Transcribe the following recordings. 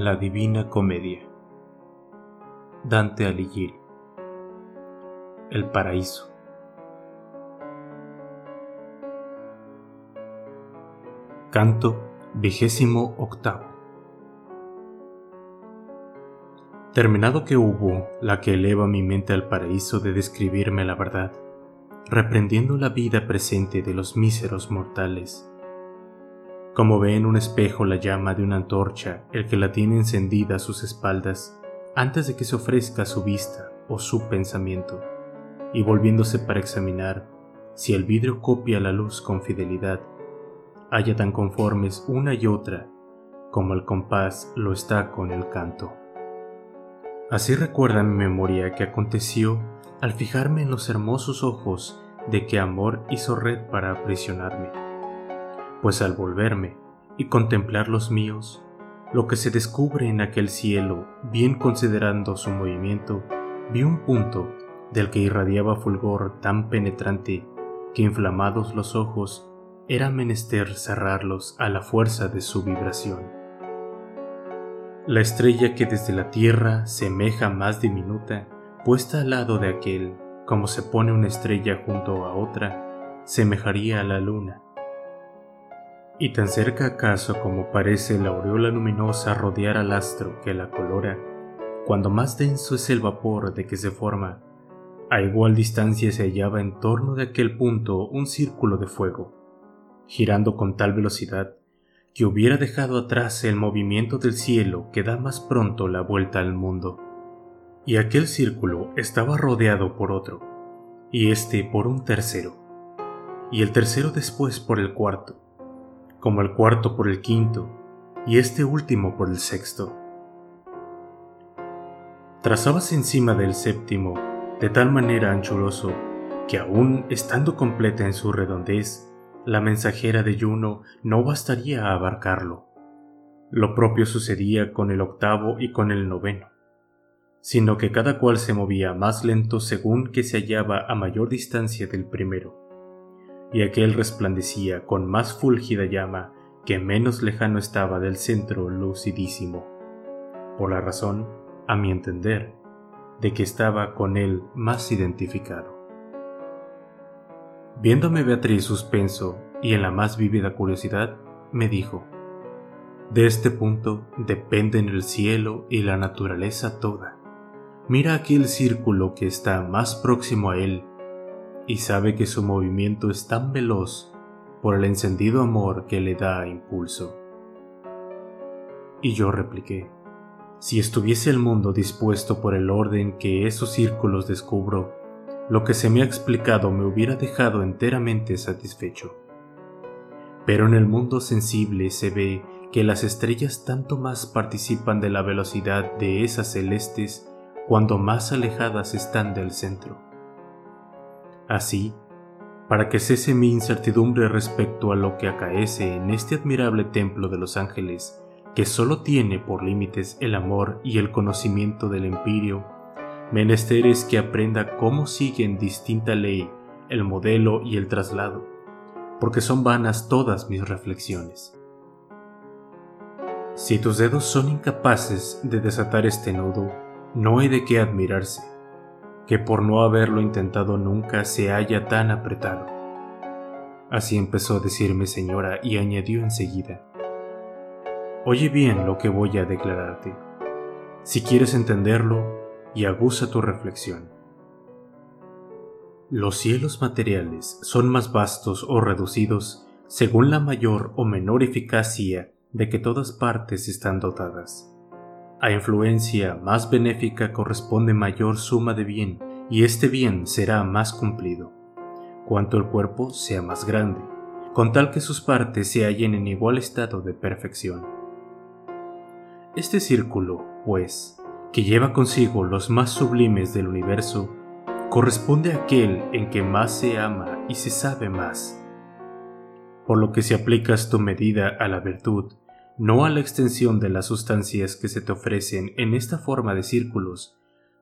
La Divina Comedia. Dante Alighieri. El Paraíso. Canto vigésimo octavo. Terminado que hubo la que eleva mi mente al paraíso de describirme la verdad, reprendiendo la vida presente de los míseros mortales, como ve en un espejo la llama de una antorcha el que la tiene encendida a sus espaldas antes de que se ofrezca a su vista o su pensamiento, y volviéndose para examinar si el vidrio copia la luz con fidelidad, haya tan conformes una y otra como el compás lo está con el canto. Así recuerda mi memoria que aconteció al fijarme en los hermosos ojos de que amor hizo red para aprisionarme pues al volverme y contemplar los míos, lo que se descubre en aquel cielo, bien considerando su movimiento, vi un punto del que irradiaba fulgor tan penetrante que inflamados los ojos era menester cerrarlos a la fuerza de su vibración. La estrella que desde la tierra semeja más diminuta, puesta al lado de aquel, como se pone una estrella junto a otra, semejaría a la luna, y tan cerca acaso como parece la aureola luminosa rodear al astro que la colora, cuando más denso es el vapor de que se forma, a igual distancia se hallaba en torno de aquel punto un círculo de fuego, girando con tal velocidad que hubiera dejado atrás el movimiento del cielo que da más pronto la vuelta al mundo. Y aquel círculo estaba rodeado por otro, y éste por un tercero, y el tercero después por el cuarto, como el cuarto por el quinto y este último por el sexto. Trazabas encima del séptimo de tal manera anchuroso que aún estando completa en su redondez, la mensajera de Juno no bastaría a abarcarlo. Lo propio sucedía con el octavo y con el noveno, sino que cada cual se movía más lento según que se hallaba a mayor distancia del primero y aquel resplandecía con más fúlgida llama que menos lejano estaba del centro lucidísimo, por la razón, a mi entender, de que estaba con él más identificado. Viéndome Beatriz suspenso y en la más vívida curiosidad, me dijo, De este punto dependen el cielo y la naturaleza toda. Mira aquel círculo que está más próximo a él y sabe que su movimiento es tan veloz por el encendido amor que le da impulso. Y yo repliqué, si estuviese el mundo dispuesto por el orden que esos círculos descubro, lo que se me ha explicado me hubiera dejado enteramente satisfecho. Pero en el mundo sensible se ve que las estrellas tanto más participan de la velocidad de esas celestes cuando más alejadas están del centro. Así, para que cese mi incertidumbre respecto a lo que acaece en este admirable templo de los ángeles, que solo tiene por límites el amor y el conocimiento del empirio, menester es que aprenda cómo sigue en distinta ley el modelo y el traslado, porque son vanas todas mis reflexiones. Si tus dedos son incapaces de desatar este nudo, no hay de qué admirarse que por no haberlo intentado nunca se haya tan apretado. Así empezó a decirme señora y añadió enseguida, Oye bien lo que voy a declararte, si quieres entenderlo y aguza tu reflexión. Los cielos materiales son más vastos o reducidos según la mayor o menor eficacia de que todas partes están dotadas. A influencia más benéfica corresponde mayor suma de bien, y este bien será más cumplido, cuanto el cuerpo sea más grande, con tal que sus partes se hallen en igual estado de perfección. Este círculo, pues, que lleva consigo los más sublimes del universo, corresponde a aquel en que más se ama y se sabe más. Por lo que si aplicas tu medida a la virtud, no a la extensión de las sustancias que se te ofrecen en esta forma de círculos,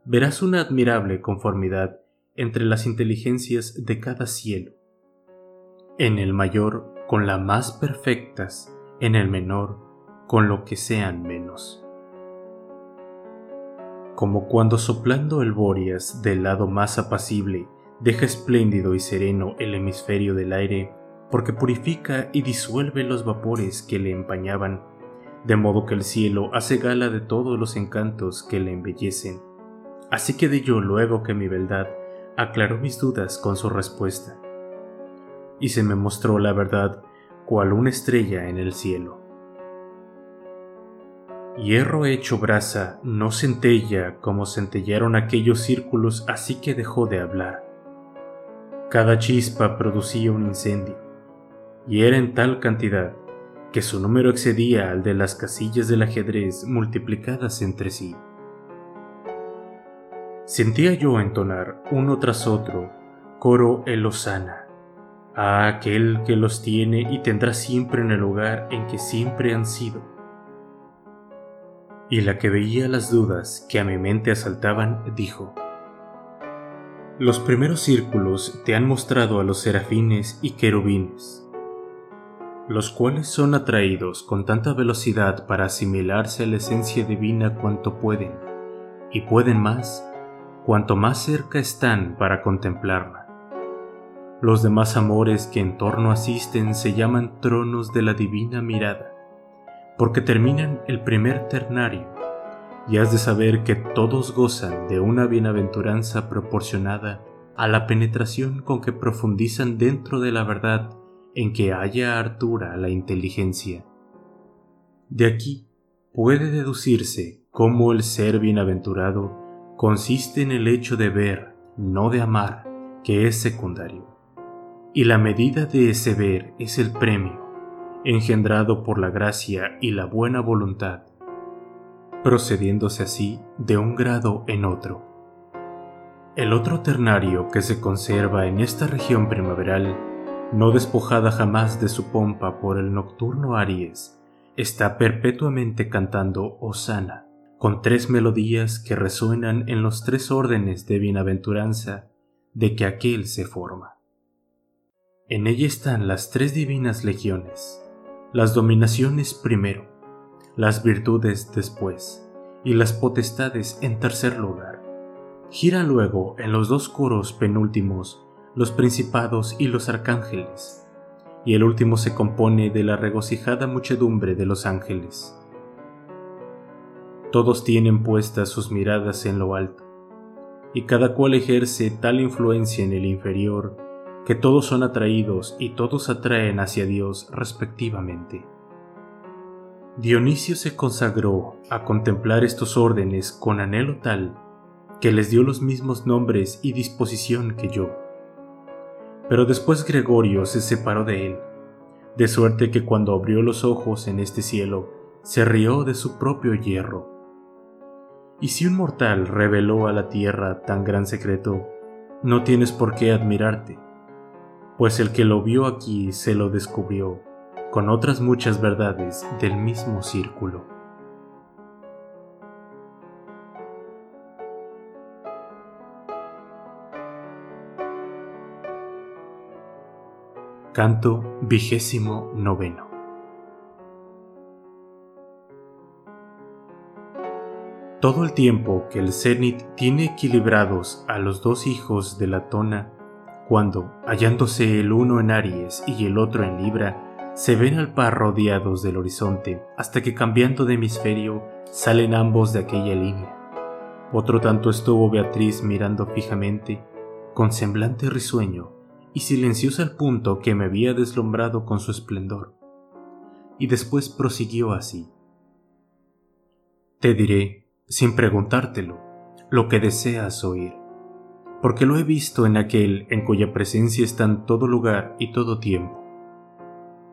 verás una admirable conformidad entre las inteligencias de cada cielo. En el mayor con las más perfectas, en el menor con lo que sean menos. como cuando soplando el Boreas del lado más apacible deja espléndido y sereno el hemisferio del aire, porque purifica y disuelve los vapores que le empañaban, de modo que el cielo hace gala de todos los encantos que le embellecen. Así quedé yo luego que mi beldad aclaró mis dudas con su respuesta, y se me mostró la verdad cual una estrella en el cielo. Hierro hecho brasa no centella como centellaron aquellos círculos así que dejó de hablar. Cada chispa producía un incendio, y era en tal cantidad que su número excedía al de las casillas del ajedrez multiplicadas entre sí. Sentía yo entonar uno tras otro coro el Osana, a aquel que los tiene y tendrá siempre en el lugar en que siempre han sido. Y la que veía las dudas que a mi mente asaltaban dijo, Los primeros círculos te han mostrado a los serafines y querubines, los cuales son atraídos con tanta velocidad para asimilarse a la esencia divina cuanto pueden, y pueden más cuanto más cerca están para contemplarla. Los demás amores que en torno asisten se llaman tronos de la divina mirada, porque terminan el primer ternario, y has de saber que todos gozan de una bienaventuranza proporcionada a la penetración con que profundizan dentro de la verdad en que haya hartura la inteligencia. De aquí puede deducirse cómo el ser bienaventurado consiste en el hecho de ver, no de amar, que es secundario. Y la medida de ese ver es el premio, engendrado por la gracia y la buena voluntad, procediéndose así de un grado en otro. El otro ternario que se conserva en esta región primaveral no despojada jamás de su pompa por el nocturno Aries, está perpetuamente cantando Osana, con tres melodías que resuenan en los tres órdenes de bienaventuranza de que aquel se forma. En ella están las tres divinas legiones, las dominaciones primero, las virtudes después y las potestades en tercer lugar. Gira luego en los dos coros penúltimos los principados y los arcángeles, y el último se compone de la regocijada muchedumbre de los ángeles. Todos tienen puestas sus miradas en lo alto, y cada cual ejerce tal influencia en el inferior que todos son atraídos y todos atraen hacia Dios respectivamente. Dionisio se consagró a contemplar estos órdenes con anhelo tal que les dio los mismos nombres y disposición que yo pero después Gregorio se separó de él, de suerte que cuando abrió los ojos en este cielo, se rió de su propio hierro. Y si un mortal reveló a la tierra tan gran secreto, no tienes por qué admirarte, pues el que lo vio aquí se lo descubrió con otras muchas verdades del mismo círculo. Canto vigésimo noveno. Todo el tiempo que el cenit tiene equilibrados a los dos hijos de la tona, cuando, hallándose el uno en Aries y el otro en Libra, se ven al par rodeados del horizonte hasta que cambiando de hemisferio salen ambos de aquella línea. Otro tanto estuvo Beatriz mirando fijamente, con semblante risueño, y silenciosa al punto que me había deslumbrado con su esplendor. Y después prosiguió así. Te diré, sin preguntártelo, lo que deseas oír, porque lo he visto en aquel en cuya presencia está en todo lugar y todo tiempo.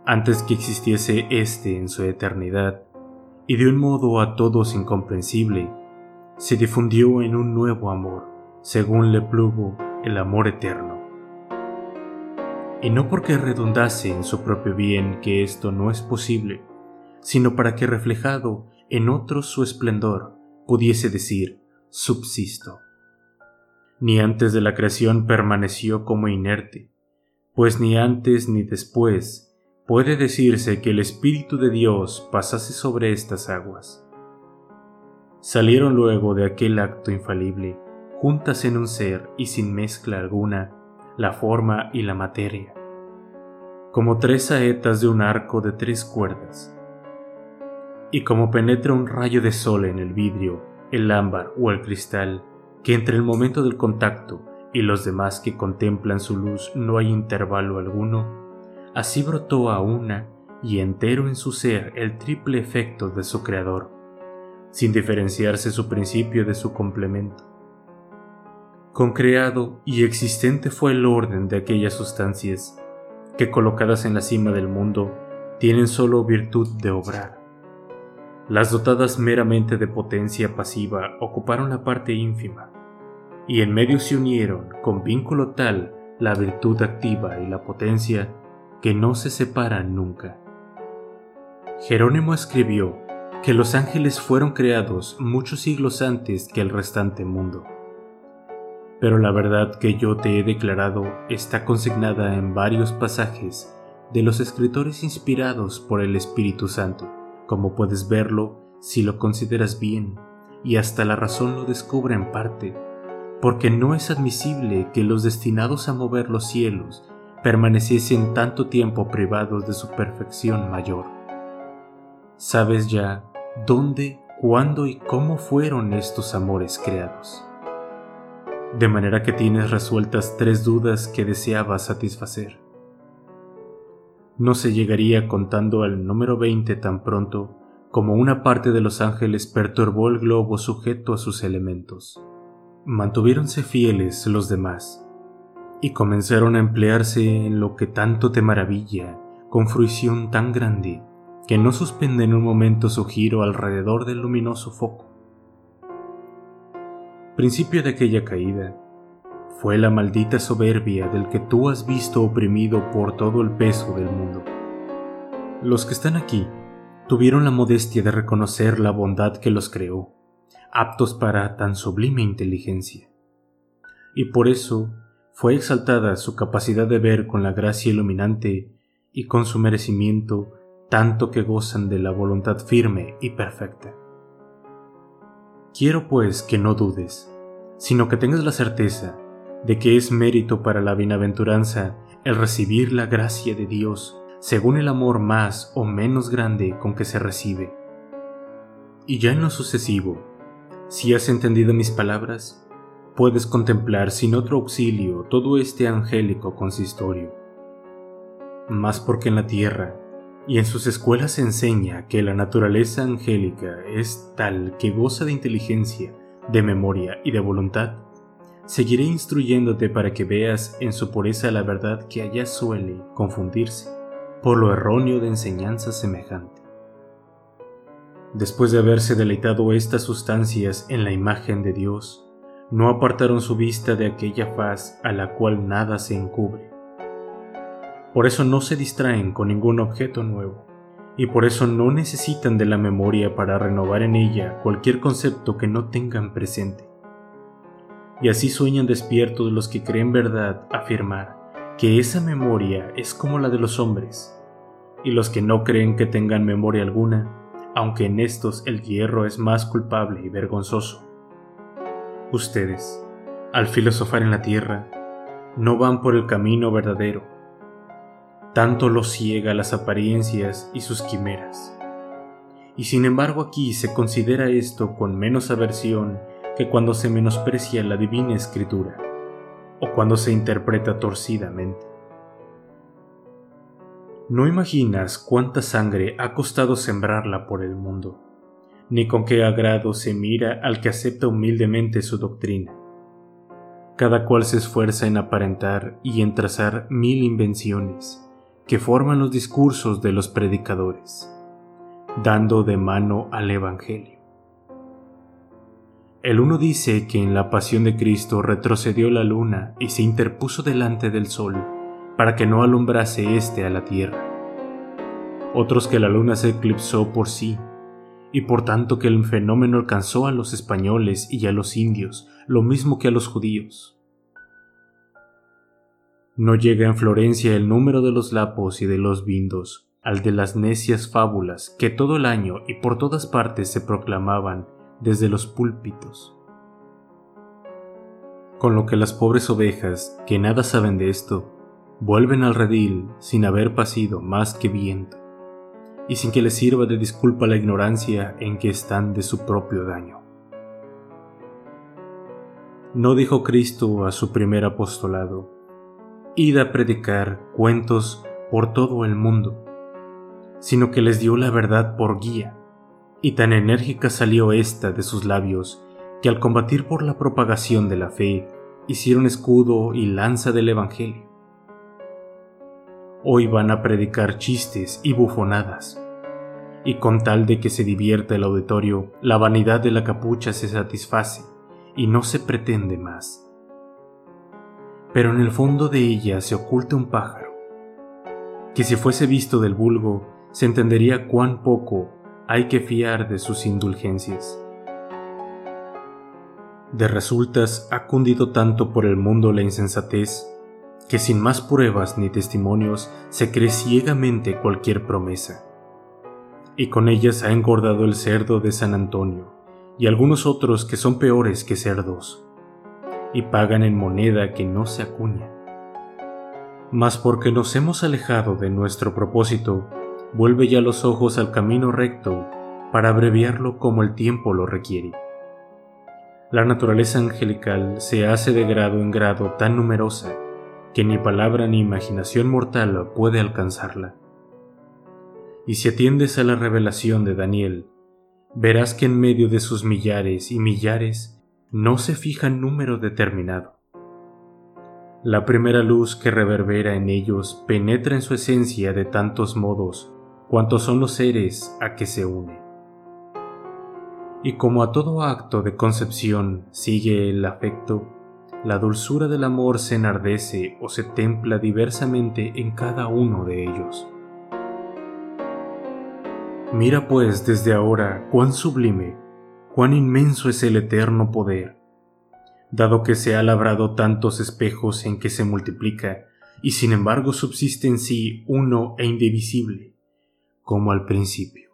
Antes que existiese éste en su eternidad, y de un modo a todos incomprensible, se difundió en un nuevo amor, según le plugo el amor eterno y no porque redundase en su propio bien que esto no es posible, sino para que reflejado en otros su esplendor pudiese decir subsisto. Ni antes de la creación permaneció como inerte, pues ni antes ni después puede decirse que el Espíritu de Dios pasase sobre estas aguas. Salieron luego de aquel acto infalible, juntas en un ser y sin mezcla alguna, la forma y la materia, como tres saetas de un arco de tres cuerdas. Y como penetra un rayo de sol en el vidrio, el ámbar o el cristal, que entre el momento del contacto y los demás que contemplan su luz no hay intervalo alguno, así brotó a una y entero en su ser el triple efecto de su creador, sin diferenciarse su principio de su complemento. Concreado y existente fue el orden de aquellas sustancias que colocadas en la cima del mundo tienen solo virtud de obrar. Las dotadas meramente de potencia pasiva ocuparon la parte ínfima, y en medio se unieron con vínculo tal la virtud activa y la potencia que no se separan nunca. Jerónimo escribió que los ángeles fueron creados muchos siglos antes que el restante mundo. Pero la verdad que yo te he declarado está consignada en varios pasajes de los escritores inspirados por el Espíritu Santo, como puedes verlo si lo consideras bien, y hasta la razón lo descubre en parte, porque no es admisible que los destinados a mover los cielos permaneciesen tanto tiempo privados de su perfección mayor. Sabes ya dónde, cuándo y cómo fueron estos amores creados. De manera que tienes resueltas tres dudas que deseabas satisfacer. No se llegaría contando al número 20 tan pronto como una parte de los ángeles perturbó el globo sujeto a sus elementos. Mantuviéronse fieles los demás y comenzaron a emplearse en lo que tanto te maravilla, con fruición tan grande que no suspende en un momento su giro alrededor del luminoso foco. Principio de aquella caída fue la maldita soberbia del que tú has visto oprimido por todo el peso del mundo. Los que están aquí tuvieron la modestia de reconocer la bondad que los creó, aptos para tan sublime inteligencia. Y por eso fue exaltada su capacidad de ver con la gracia iluminante y con su merecimiento tanto que gozan de la voluntad firme y perfecta. Quiero pues que no dudes, sino que tengas la certeza de que es mérito para la bienaventuranza el recibir la gracia de Dios según el amor más o menos grande con que se recibe. Y ya en lo sucesivo, si has entendido mis palabras, puedes contemplar sin otro auxilio todo este angélico consistorio. Más porque en la tierra y en sus escuelas se enseña que la naturaleza angélica es tal que goza de inteligencia, de memoria y de voluntad, seguiré instruyéndote para que veas en su pureza la verdad que allá suele confundirse por lo erróneo de enseñanza semejante. Después de haberse deleitado estas sustancias en la imagen de Dios, no apartaron su vista de aquella faz a la cual nada se encubre por eso no se distraen con ningún objeto nuevo, y por eso no necesitan de la memoria para renovar en ella cualquier concepto que no tengan presente. Y así sueñan despiertos los que creen verdad afirmar que esa memoria es como la de los hombres, y los que no creen que tengan memoria alguna, aunque en estos el hierro es más culpable y vergonzoso. Ustedes, al filosofar en la tierra, no van por el camino verdadero, tanto lo ciega las apariencias y sus quimeras. Y sin embargo aquí se considera esto con menos aversión que cuando se menosprecia la divina escritura, o cuando se interpreta torcidamente. No imaginas cuánta sangre ha costado sembrarla por el mundo, ni con qué agrado se mira al que acepta humildemente su doctrina. Cada cual se esfuerza en aparentar y en trazar mil invenciones, que forman los discursos de los predicadores, dando de mano al Evangelio. El uno dice que en la pasión de Cristo retrocedió la luna y se interpuso delante del sol para que no alumbrase éste a la tierra. Otros que la luna se eclipsó por sí, y por tanto que el fenómeno alcanzó a los españoles y a los indios, lo mismo que a los judíos. No llega en Florencia el número de los lapos y de los vindos al de las necias fábulas que todo el año y por todas partes se proclamaban desde los púlpitos. Con lo que las pobres ovejas, que nada saben de esto, vuelven al redil sin haber pasido más que viento, y sin que les sirva de disculpa la ignorancia en que están de su propio daño. No dijo Cristo a su primer apostolado, id a predicar cuentos por todo el mundo, sino que les dio la verdad por guía, y tan enérgica salió ésta de sus labios que al combatir por la propagación de la fe hicieron escudo y lanza del Evangelio. Hoy van a predicar chistes y bufonadas, y con tal de que se divierta el auditorio, la vanidad de la capucha se satisface y no se pretende más pero en el fondo de ella se oculta un pájaro, que si fuese visto del vulgo, se entendería cuán poco hay que fiar de sus indulgencias. De resultas ha cundido tanto por el mundo la insensatez, que sin más pruebas ni testimonios se cree ciegamente cualquier promesa. Y con ellas ha engordado el cerdo de San Antonio, y algunos otros que son peores que cerdos y pagan en moneda que no se acuña. Mas porque nos hemos alejado de nuestro propósito, vuelve ya los ojos al camino recto para abreviarlo como el tiempo lo requiere. La naturaleza angelical se hace de grado en grado tan numerosa que ni palabra ni imaginación mortal puede alcanzarla. Y si atiendes a la revelación de Daniel, verás que en medio de sus millares y millares no se fija número determinado. La primera luz que reverbera en ellos penetra en su esencia de tantos modos cuantos son los seres a que se une. Y como a todo acto de concepción sigue el afecto, la dulzura del amor se enardece o se templa diversamente en cada uno de ellos. Mira pues desde ahora cuán sublime cuán inmenso es el eterno poder, dado que se ha labrado tantos espejos en que se multiplica, y sin embargo subsiste en sí uno e indivisible, como al principio.